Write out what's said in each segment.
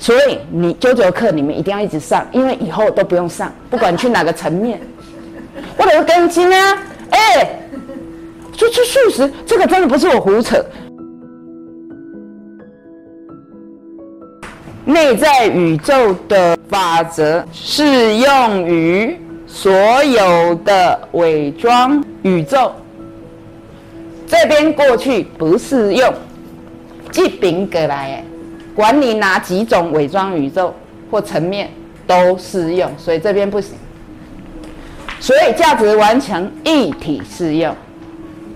所以你九九课你们一定要一直上，因为以后都不用上，不管去哪个层面。我有个根筋啊，哎，说出素食，这个真的不是我胡扯。内在宇宙的法则适用于所有的伪装宇宙。这边过去不适用，这边过来，管你哪几种伪装宇宙或层面都适用，所以这边不行。所以价值完成一体适用，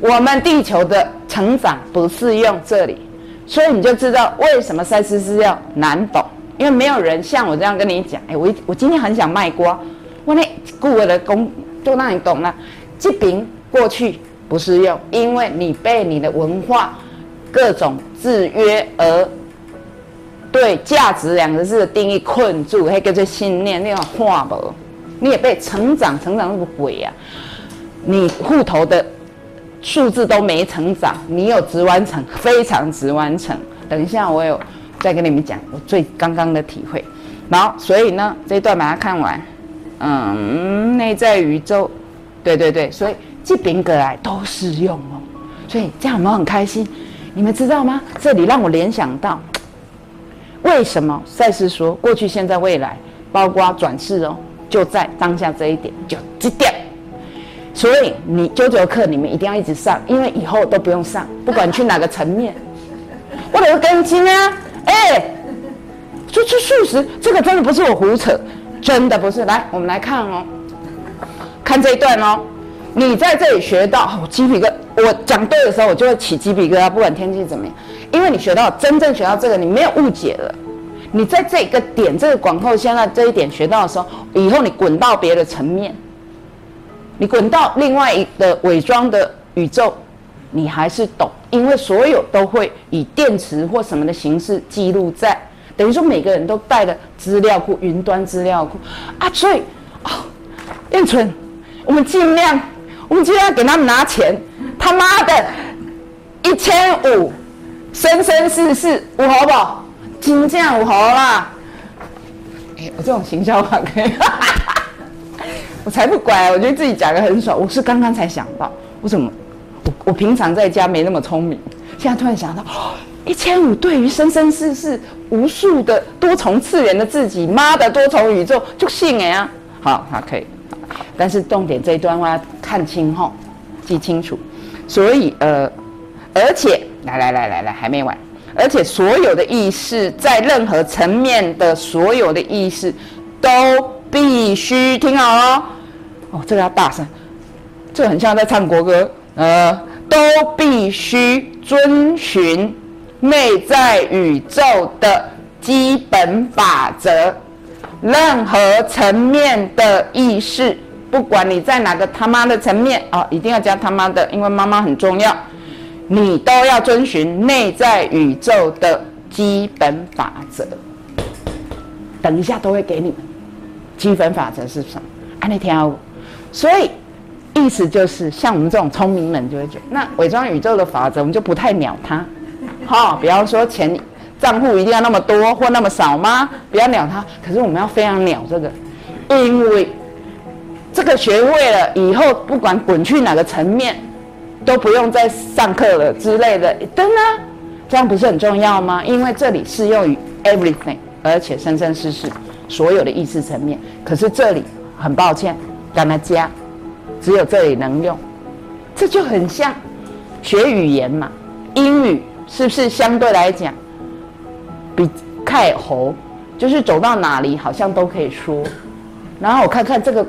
我们地球的成长不适用这里。所以你就知道为什么赛斯是要难懂，因为没有人像我这样跟你讲。哎，我我今天很想卖瓜，我那顾我的功就让你懂了。这边过去不适用，因为你被你的文化各种制约而对价值两个字的定义困住，还跟这信念那种话不，你也被成长成长那个鬼呀，你户头的。数字都没成长，你有直完成，非常直完成。等一下我有再跟你们讲我最刚刚的体会。然后，所以呢，这一段把它看完。嗯，内在宇宙，对对对，所以这边过来都适用哦。所以这样我们很开心。你们知道吗？这里让我联想到，为什么赛斯说过去、现在、未来，包括转世哦，就在当下这一点，就这点。所以你九九课你们一定要一直上，因为以后都不用上，不管去哪个层面。我有个根筋啊，哎，说出素食，这个真的不是我胡扯，真的不是。来，我们来看哦，看这一段哦。你在这里学到鸡皮疙我讲对的时候，我就会起鸡皮疙瘩，不管天气怎么样，因为你学到真正学到这个，你没有误解了。你在这个点，这个广后现在这一点学到的时候，以后你滚到别的层面。你滚到另外一个伪装的宇宙，你还是懂，因为所有都会以电池或什么的形式记录在，等于说每个人都带了资料库、云端资料库啊，所以啊，燕春，我们尽量，我们尽量给他们拿钱，他妈的，一千五，生生世世五好不好？金价五好啦，哎，我这种行销法可以。我才不管，我觉得自己讲的很爽。我是刚刚才想到，我怎么，我我平常在家没那么聪明，现在突然想到，一千五对于生生世世无数的多重次元的自己，妈的多重宇宙就信哎啊！好，好可以，但是重点这一段话看清吼，记清楚。所以呃，而且来来来来来，还没完，而且所有的意识在任何层面的所有的意识都必须听好哦。哦，这个要大声，这很像在唱国歌。呃，都必须遵循内在宇宙的基本法则。任何层面的意识，不管你在哪个他妈的层面哦，一定要加他妈的，因为妈妈很重要。你都要遵循内在宇宙的基本法则。等一下都会给你们。基本法则是什么？按那条。所以，意思就是像我们这种聪明人就会觉得，那伪装宇宙的法则，我们就不太鸟它。好，比方说钱账户一定要那么多或那么少吗？不要鸟它。可是我们要非常鸟这个，因为这个学会了以后，不管滚去哪个层面，都不用再上课了之类的。真的，这样不是很重要吗？因为这里适用于 everything，而且生生世世所有的意识层面。可是这里很抱歉。跟他加，只有这里能用，这就很像学语言嘛。英语是不是相对来讲比太猴，就是走到哪里好像都可以说。然后我看看这个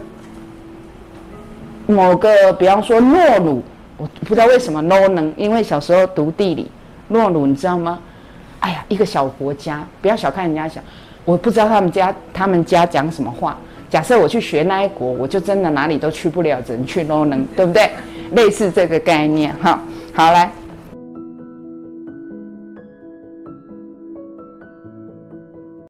某个，比方说诺鲁，我不知道为什么 no 能，因为小时候读地理，诺鲁你知道吗？哎呀，一个小国家，不要小看人家小，我不知道他们家他们家讲什么话。假设我去学那一国，我就真的哪里都去不了，只能去 no 能，对不对？类似这个概念哈。好来。